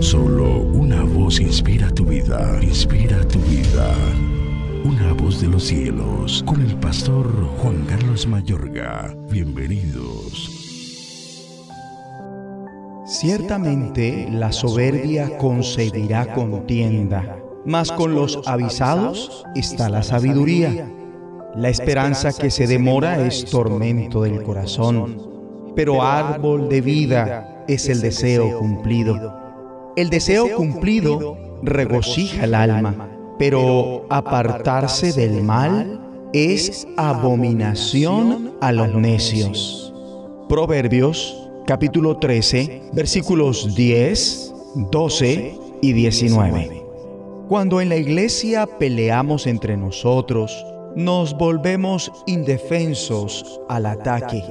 Solo una voz inspira tu vida, inspira tu vida. Una voz de los cielos, con el pastor Juan Carlos Mayorga. Bienvenidos. Ciertamente la soberbia concebirá contienda, mas con los avisados está la sabiduría. La esperanza que se demora es tormento del corazón, pero árbol de vida es el deseo cumplido. El deseo cumplido regocija el alma, pero apartarse del mal es abominación a los necios. Proverbios capítulo 13, versículos 10, 12 y 19. Cuando en la iglesia peleamos entre nosotros, nos volvemos indefensos al ataque.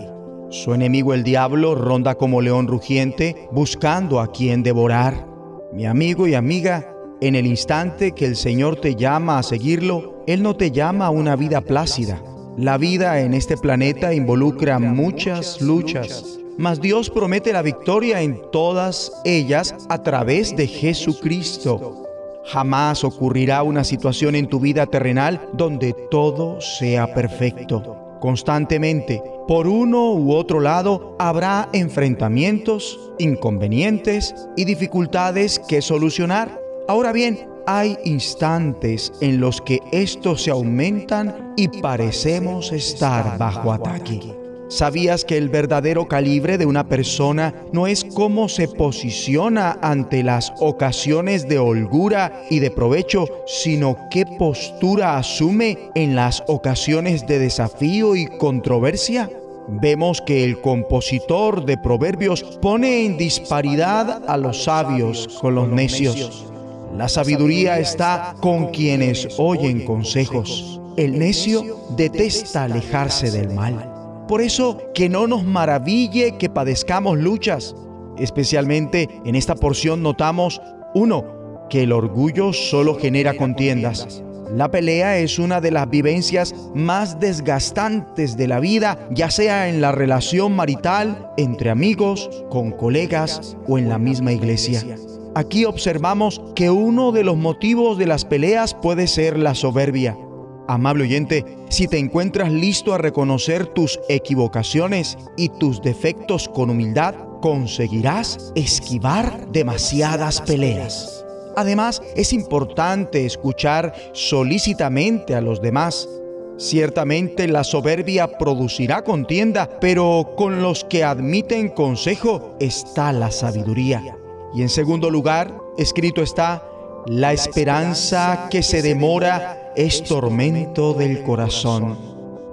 Su enemigo el diablo ronda como león rugiente buscando a quien devorar. Mi amigo y amiga, en el instante que el Señor te llama a seguirlo, Él no te llama a una vida plácida. La vida en este planeta involucra muchas luchas, mas Dios promete la victoria en todas ellas a través de Jesucristo. Jamás ocurrirá una situación en tu vida terrenal donde todo sea perfecto. Constantemente, por uno u otro lado, habrá enfrentamientos, inconvenientes y dificultades que solucionar. Ahora bien, hay instantes en los que estos se aumentan y parecemos estar bajo ataque. ¿Sabías que el verdadero calibre de una persona no es cómo se posiciona ante las ocasiones de holgura y de provecho, sino qué postura asume en las ocasiones de desafío y controversia? Vemos que el compositor de Proverbios pone en disparidad a los sabios con los necios. La sabiduría está con quienes oyen consejos. El necio detesta alejarse del mal. Por eso que no nos maraville que padezcamos luchas. Especialmente en esta porción notamos, uno, que el orgullo solo genera contiendas. La pelea es una de las vivencias más desgastantes de la vida, ya sea en la relación marital, entre amigos, con colegas o en la misma iglesia. Aquí observamos que uno de los motivos de las peleas puede ser la soberbia. Amable oyente, si te encuentras listo a reconocer tus equivocaciones y tus defectos con humildad, conseguirás esquivar demasiadas peleas. Además, es importante escuchar solícitamente a los demás. Ciertamente la soberbia producirá contienda, pero con los que admiten consejo está la sabiduría. Y en segundo lugar, escrito está, la esperanza que se demora es tormento del corazón.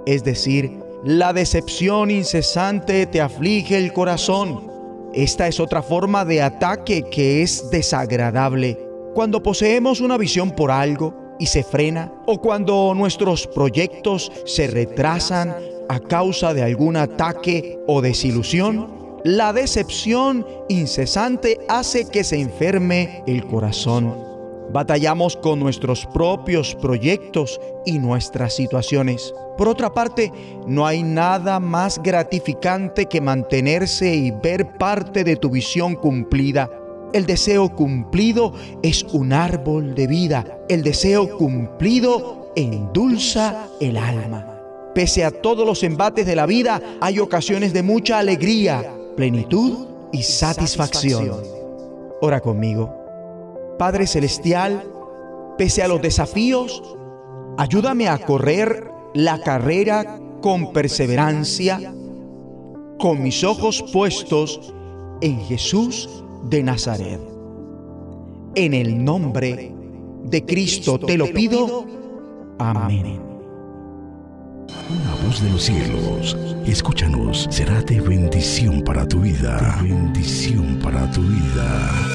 Es decir, la decepción incesante te aflige el corazón. Esta es otra forma de ataque que es desagradable. Cuando poseemos una visión por algo y se frena, o cuando nuestros proyectos se retrasan a causa de algún ataque o desilusión, la decepción incesante hace que se enferme el corazón. Batallamos con nuestros propios proyectos y nuestras situaciones. Por otra parte, no hay nada más gratificante que mantenerse y ver parte de tu visión cumplida. El deseo cumplido es un árbol de vida. El deseo cumplido endulza el alma. Pese a todos los embates de la vida, hay ocasiones de mucha alegría, plenitud y satisfacción. Ora conmigo. Padre Celestial, pese a los desafíos, ayúdame a correr la carrera con perseverancia, con mis ojos puestos en Jesús de Nazaret. En el nombre de Cristo te lo pido. Amén. Una voz de los cielos, escúchanos, será de bendición para tu vida. bendición para tu vida.